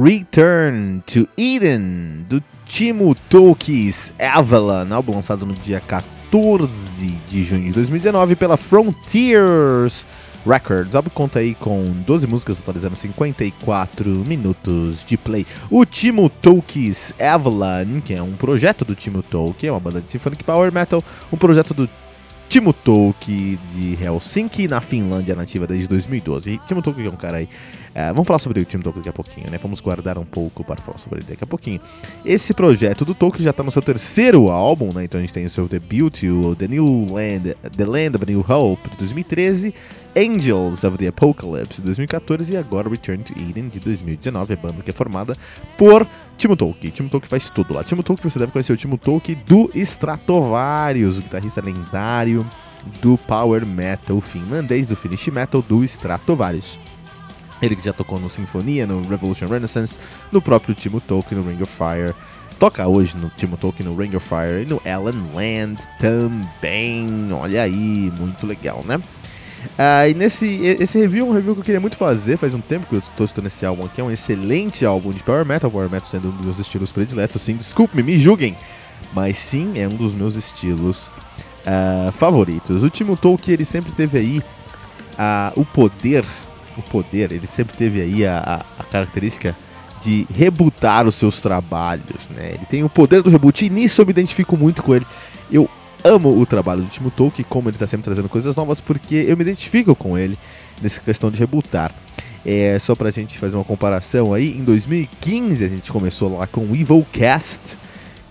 Return to Eden, do Timo Tolkien's Avalon, álbum lançado no dia 14 de junho de 2019 pela Frontiers Records. O álbum conta aí com 12 músicas, totalizando 54 minutos de play. O Timo Tolkien's Avalon, que é um projeto do Timo Tolkien, é uma banda de symphonic power metal, um projeto do Timo Tolkki de Helsinki, na Finlândia nativa desde 2012. E Timo Tolkki é um cara aí. É, vamos falar sobre o Timo Tolkki daqui a pouquinho, né? Vamos guardar um pouco para falar sobre ele daqui a pouquinho. Esse projeto do Tolkki já está no seu terceiro álbum, né? Então a gente tem o seu debut, o The New Land, The Land of New Hope, de 2013. Angels of the Apocalypse de 2014 e agora Return to Eden de 2019, a banda que é formada por Timo Tolkki. Timo Tolkki faz tudo lá. Timo Tolkki, você deve conhecer o Timo Tolkki do Stratovarius, o guitarrista lendário do power metal finlandês, do Finnish metal do Stratovarius. Ele que já tocou no Sinfonia, no Revolution Renaissance, no próprio Timo Tolkki, no Ring of Fire. Toca hoje no Timo Tolkki, no Ring of Fire e no Ellen Land também. Olha aí, muito legal, né? Ah, e nesse esse review é um review que eu queria muito fazer, faz um tempo que eu estou estudando esse álbum aqui, é um excelente álbum de Power Metal, Power Metal sendo um dos meus estilos prediletos, sim, desculpe-me, me julguem, mas sim, é um dos meus estilos uh, favoritos. O Timo Tolkien, ele sempre teve aí uh, o poder, o poder, ele sempre teve aí a, a, característica de rebootar os seus trabalhos, né? Ele tem o poder do reboot e nisso eu me identifico muito com ele. Eu amo o trabalho do Timo Tolkien, como ele está sempre trazendo coisas novas, porque eu me identifico com ele nessa questão de rebootar. É, só pra gente fazer uma comparação aí, em 2015 a gente começou lá com o Evilcast,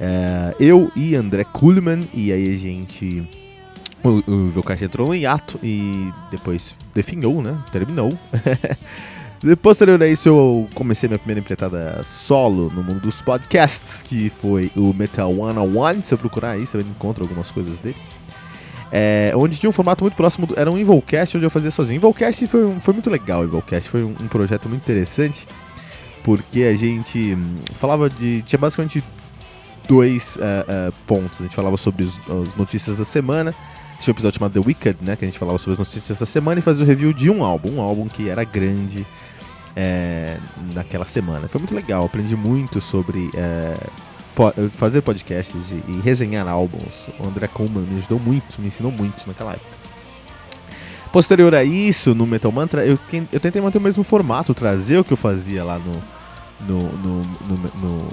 é, eu e André Kuhlman, e aí a gente. O, o entrou em hiato e depois definhou, né? Terminou. Posterior a isso, eu comecei minha primeira empreitada solo no mundo dos podcasts, que foi o Metal One on One. Se eu procurar aí, você encontra algumas coisas dele. É, onde tinha um formato muito próximo, do, era um Involcast onde eu fazia sozinho. Involcast foi, foi muito legal, Involcast foi um, um, projeto muito interessante, porque a gente hum, falava de. tinha basicamente dois uh, uh, pontos. A gente falava sobre as notícias da semana. Tinha um episódio chamado The Wicked, né? Que a gente falava sobre as notícias da semana e fazia o review de um álbum, um álbum que era grande é, naquela semana. Foi muito legal, aprendi muito sobre é, po fazer podcasts e, e, resenhar álbuns. O André Coleman me ajudou muito, me ensinou muito naquela época. Posterior a isso, no Metal Mantra, eu, eu tentei manter o mesmo formato, trazer o que eu fazia lá no, no, no, no, no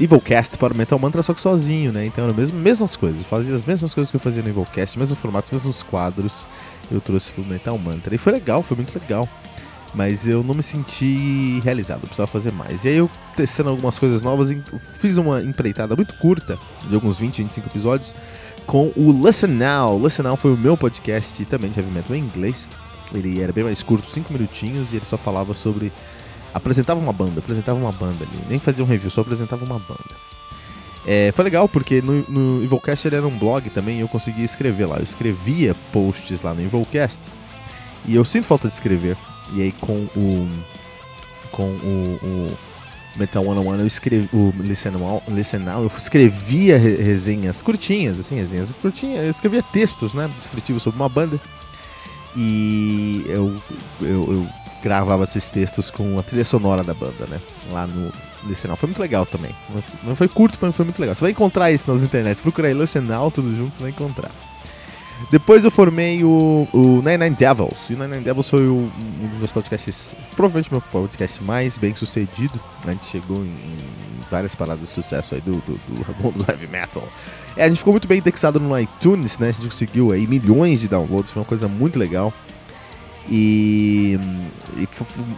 Evilcast para o Metal Mantra, só que sozinho, né? Então eram mesmo, mesmas coisas, fazia as mesmas coisas que eu fazia no Evilcast, mesmos formatos, mesmos quadros, eu trouxe para o Metal Mantra. E foi legal, foi muito legal mas eu não me senti realizado, eu precisava fazer mais. E aí eu testando algumas coisas novas, fiz uma empreitada muito curta, de alguns 20, 25 episódios, com o Listen Now. Listen Now foi o meu podcast também de heavy metal em inglês. Ele era bem mais curto, 5 minutinhos, e ele só falava sobre. Apresentava uma banda, apresentava uma banda ali. Nem fazia um review, só apresentava uma banda. É, foi legal porque no, no ele era um blog também eu conseguia escrever lá. Eu escrevia posts lá no Evilcast. E eu sinto falta de escrever. E aí com o com o, o Metal One on One eu escrevi o Listen Now, Listen Now eu escrevia resenhas curtinhas, assim, resenhas curtinhas, eu escrevia textos, né, descritivos sobre uma banda. E eu, eu, eu gravava esses textos com a trilha sonora da banda, né? Lá no Now. Foi muito legal também. Não foi curto, mas foi muito legal. Você vai encontrar isso nas internet. Procura aí Now, tudo junto, você vai encontrar. Depois eu formei o, o Nine Nine Devils. E o Nine Nine Devils foi o, um dos meus podcasts, provavelmente meu podcast mais bem sucedido. A gente chegou em, em várias paradas de sucesso aí do, do, do do heavy metal. É, a gente ficou muito bem indexado no iTunes, né? A gente conseguiu aí milhões de downloads, foi uma coisa muito legal. E, e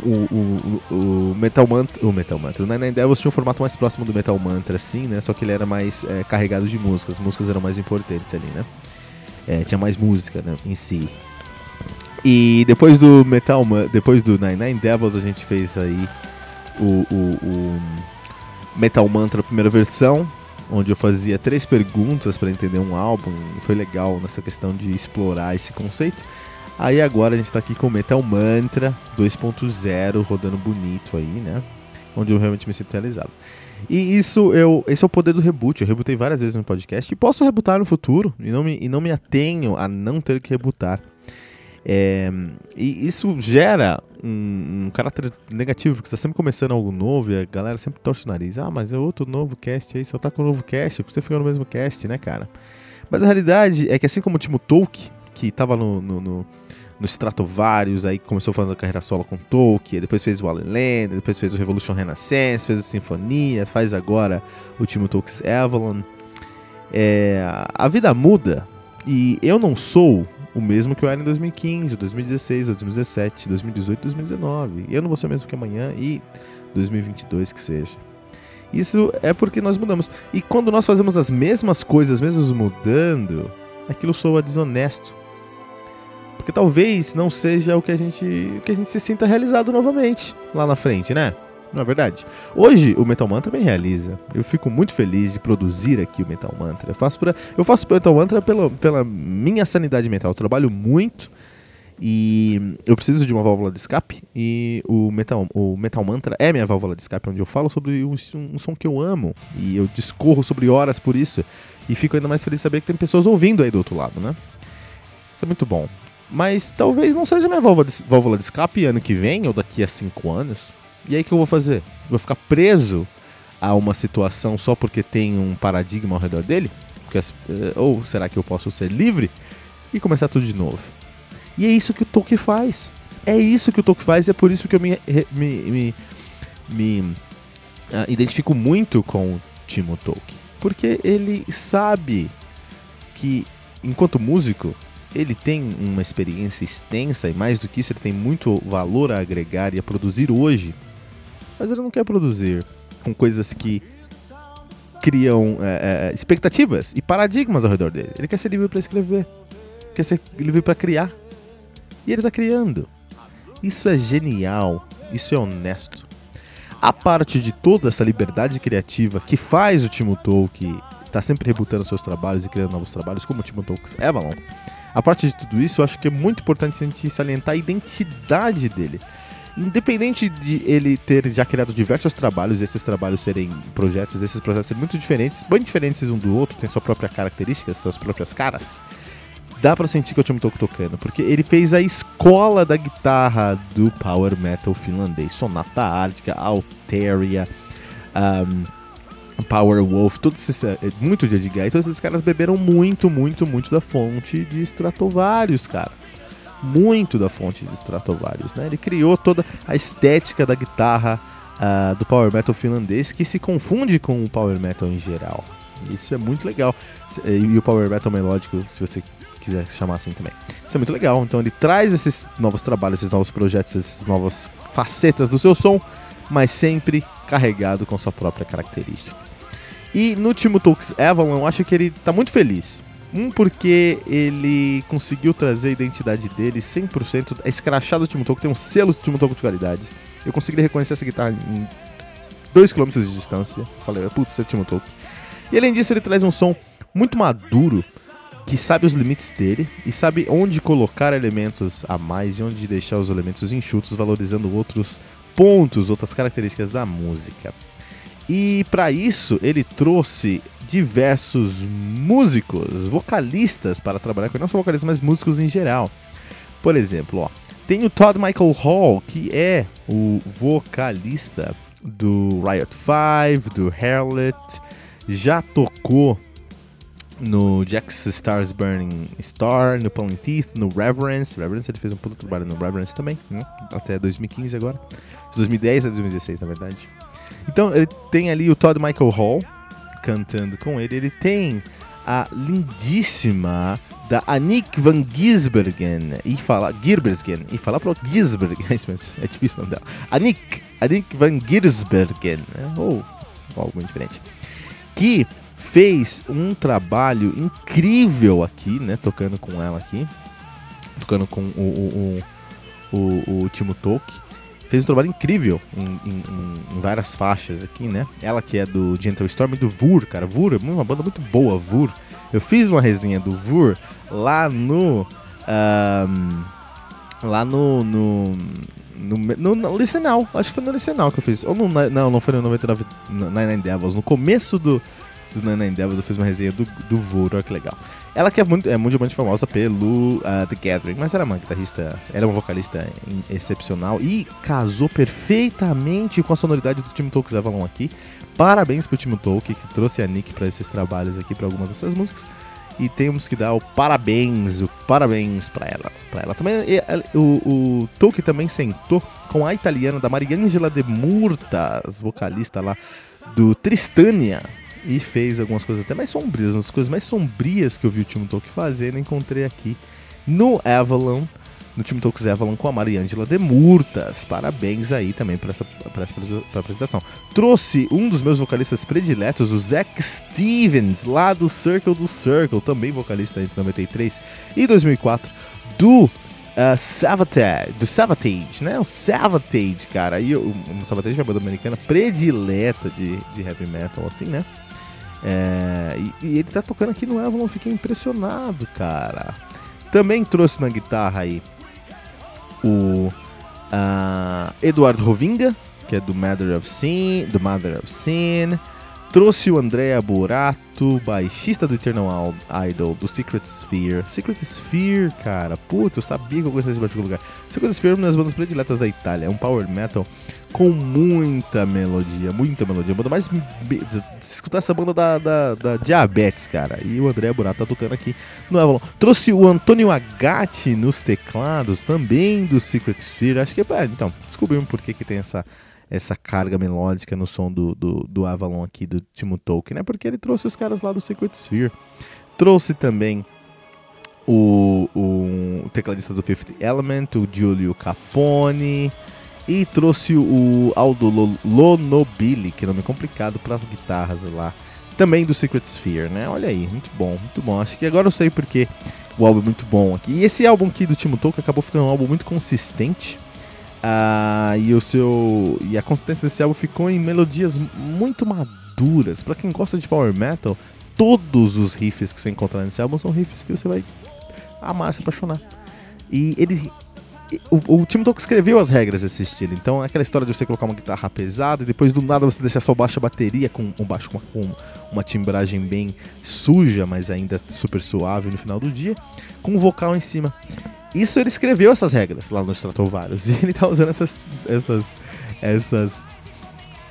o, o, o, Metal Mantra, o Metal Mantra, o Nine Nine Devils tinha um formato mais próximo do Metal Mantra, assim, né? Só que ele era mais é, carregado de músicas, as músicas eram mais importantes ali, né? É, tinha mais música né, em si. E depois do Metal, depois do Nine Nine Devils, a gente fez aí o, o, Metal Mantra primeira versão, onde eu fazia três perguntas para entender um álbum. Foi legal nessa questão de explorar esse conceito. Aí agora a gente está aqui com o Metal Mantra 2.0 rodando bonito aí, né? Onde eu realmente me sinto realizado. E isso eu, esse é o poder do reboot. Eu rebutei várias vezes no podcast e posso rebutar no futuro e não me, e não me atenho a não ter que rebutar. É, e isso gera um, um, caráter negativo, porque você está sempre começando algo novo e a galera sempre torce o nariz. Ah, mas é outro novo cast aí, só tá com o novo cast, você fica no mesmo cast, né, cara? Mas a realidade é que assim como o Timo Tolkien, que tava no, no, no no Stratovarius, aí começou fazendo a carreira solo com Tolkien, depois fez o Allen Land, depois fez o Revolution Renaissance, fez o Sinfonia, faz agora o Timo Tolkien's Avalon. É, a vida muda, E eu não sou o mesmo que eu era em 2015, 2016, 2017, 2018, 2019. Eu não vou ser o mesmo que amanhã e 2022 que seja. Isso é porque nós mudamos. E quando nós fazemos as mesmas coisas, mesmo mudando, aquilo soa desonesto. Porque talvez não seja o que a gente, o que a gente se sinta realizado novamente lá na frente, né? Não é verdade? Hoje o Metal Mantra me realiza. Eu fico muito feliz de produzir aqui o Metal Mantra. Eu faço, pra, eu faço o Metal Mantra pela, pela minha sanidade mental. Eu trabalho muito e eu preciso de uma válvula de escape. E o Metal, o Metal Mantra é minha válvula de escape, onde eu falo sobre um, um som que eu amo. E eu discorro sobre horas por isso. E fico ainda mais feliz de saber que tem pessoas ouvindo aí do outro lado, né? Isso é muito bom. Mas talvez não seja minha válvula de, válvula de escape ano que vem ou daqui a cinco anos. E aí que eu vou fazer? Vou ficar preso a uma situação só porque tem um paradigma ao redor dele? Porque, eh, ou será que eu posso ser livre e começar tudo de novo? E é isso que o Tolkien faz. É isso que o Tolkien faz e é por isso que eu me, me, me, me uh, identifico muito com o Timo Tolkien. Porque ele sabe que, enquanto músico, ele tem uma experiência extensa e mais do que isso, ele tem muito valor a agregar e a produzir hoje mas ele não quer produzir com coisas que criam é, é, expectativas e paradigmas ao redor dele. Ele quer ser livre para escrever, quer ser livre para criar. E ele está criando. Isso é genial, isso é honesto. A parte de toda essa liberdade criativa que faz o Timo Tolkien estar tá sempre rebutando seus trabalhos e criando novos trabalhos, como o Timo Tolkien. Avalon, a parte de tudo isso, eu acho que é muito importante a gente salientar a identidade dele. Independente de ele ter já criado diversos trabalhos, esses trabalhos serem projetos, esses projetos serem muito diferentes, bem diferentes um do outro, tem sua própria característica, suas próprias caras, dá pra sentir que eu tinha tô tocando, porque ele fez a escola da guitarra do power metal finlandês, Sonata Ártica, Alteria, um, Power Wolf, todos esses, é, muito de Edgar, todos esses caras beberam muito, muito, muito da fonte de Stratovarius, cara muito da fonte de Stratovarius. Né? Ele criou toda a estética da guitarra uh, do power metal finlandês que se confunde com o power metal em geral. Isso é muito legal. E o power metal melódico, se você quiser chamar assim também. Isso é muito legal. Então ele traz esses novos trabalhos, esses novos projetos, essas novas facetas do seu som, mas sempre carregado com sua própria característica. E no Timo Talks Avalon, eu acho que ele está muito feliz um, porque ele conseguiu trazer a identidade dele 100%. É escrachado do Timo Tolkien, tem um selo do Timo Tolkien de qualidade. Eu consegui reconhecer essa guitarra em 2km de distância. Falei, putz, é Timo Tolkien. E além disso, ele traz um som muito maduro, que sabe os limites dele e sabe onde colocar elementos a mais e onde deixar os elementos enxutos, valorizando outros pontos, outras características da música. E para isso, ele trouxe diversos músicos, vocalistas para trabalhar com ele, não só vocalistas, mas músicos em geral. Por exemplo, ó, tem o Todd Michael Hall, que é o vocalista do Riot 5, do Harlot, já tocou no Jack's Stars Burning Star, no Pulling Teeth, no Reverence. Reverence, ele fez um puto trabalho no Reverence também, né? até 2015 agora. 2010 a 2016, na verdade. Então, ele tem ali o Todd Michael Hall, cantando com ele, ele tem a lindíssima da Anik van Gisbergen e fala Gisbergen e falar pro Gisbergen, é isso mesmo, é difícil o nome dela. Anik, Anik van Gisbergen, né? ou algo diferente. Que fez um trabalho incrível aqui, né, tocando com ela aqui, tocando com o, o, o, o, Timo Tolkien fez um trabalho incrível em, em, em, várias faixas aqui, né? Ela que é do Gentle Storm e do Vur, cara. Vur é uma banda muito boa, Vur. Eu fiz uma resenha do Vur lá no. Um, lá no. no no, no, no Licenal, acho que foi no Licenal que eu fiz. Ou no, não, não foi no 99 Nine Devils. No começo do, do Nine Devils eu fiz uma resenha do, do Vur, olha que legal. Ela que é, muito, é mundialmente famosa pelo uh, The Gathering, mas era uma guitarrista, era uma vocalista excepcional e casou perfeitamente com a sonoridade do Tim Tolkien Avalon aqui. Parabéns pro Tim Tolkien que trouxe a Nick para esses trabalhos aqui para algumas dessas músicas. E temos que dar o parabéns, o parabéns para ela. Pra ela também. O, o Tolkien também sentou com a italiana da Mariangela de Murtas, vocalista lá do Tristania, e fez algumas coisas até mais sombrias. As coisas mais sombrias que eu vi o Timo Tolkien fazendo, encontrei aqui no Avalon, no Timo Talks Avalon com a Mariângela Demurtas. Parabéns aí também por essa, por essa pra apresentação. Trouxe um dos meus vocalistas prediletos, o Zack Stevens, lá do Circle do Circle, também vocalista entre 93 e 2004, do uh, Savatage, do Savatage, né? O Savatage, cara. E o, o Savatage é uma banda americana predileta de, de heavy metal, assim, né? É, e, e, ele tá tocando aqui no Avalon, fiquei impressionado, cara. Também trouxe na guitarra aí o uh, Eduardo Rovinga, que é do Mother of Sin, do Mother of Sin. Trouxe o Andrea Burato, baixista do Eternal Idol, do Secret Sphere. Secret Sphere, cara, puta, eu sabia que eu gostava desse particular lugar. Secret Sphere é uma das bandas prediletas da Itália, é um power metal com muita melodia, muita melodia. Banda mais. Escutar essa banda da, da, da, Diabetes, cara. E o André Burato tá tocando aqui no Avalon. Trouxe o Antônio Agatti nos teclados, também do Secret Sphere. Acho que é. Então, descobrimos por que, que tem essa essa carga melódica no som do, do, do Avalon aqui, do Timo Tolkien, né? Porque ele trouxe os caras lá do Secret Sphere. Trouxe também o, o, tecladista do Fifth Element, o Giulio Capone. E trouxe o Aldo Lonobili, que é nome complicado, para as guitarras lá. Também do Secret Sphere, né? Olha aí, muito bom, muito bom. Acho que agora eu sei porque o álbum é muito bom aqui. E esse álbum aqui do Timo Tolkien acabou ficando um álbum muito consistente. Ah, e o seu e a consistência desse álbum ficou em melodias muito maduras. Para quem gosta de power metal, todos os riffs que você encontrar nesse álbum são riffs que você vai amar, se apaixonar. E ele o, o Tim Tolkien escreveu as regras desse estilo. Então, aquela história de você colocar uma guitarra pesada e depois do nada você deixar só baixa bateria com um baixo com uma, com uma timbragem bem suja, mas ainda super suave no final do dia, com um vocal em cima. Isso ele escreveu essas regras lá no Stratovarius. E ele tá usando essas, essas, essas,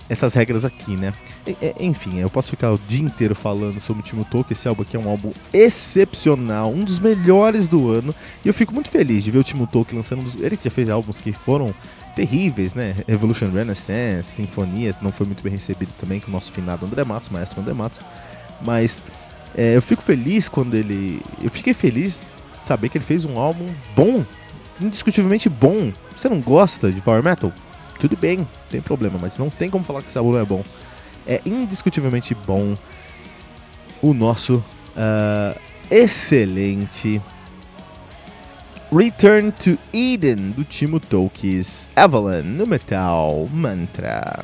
essas regras aqui, né? enfim, eu posso ficar o dia inteiro falando sobre o Timo Tolkien. Esse álbum aqui é um álbum excepcional, um dos melhores do ano. E eu fico muito feliz de ver o Timo Tolkien lançando um dos... Ele que já fez álbuns que foram terríveis, né? Evolution Renaissance, Sinfonia, não foi muito bem recebido também com o nosso finado André Matos, maestro André Matos. Mas é, eu fico feliz quando ele. Eu fiquei feliz saber que ele fez um álbum bom, indiscutivelmente bom. Você não gosta de Power Metal? Tudo bem, não tem problema, mas não tem como falar que esse álbum é bom. É indiscutivelmente bom o nosso uh, excelente Return to Eden do Timo Tolkien's Evelyn no Metal Mantra.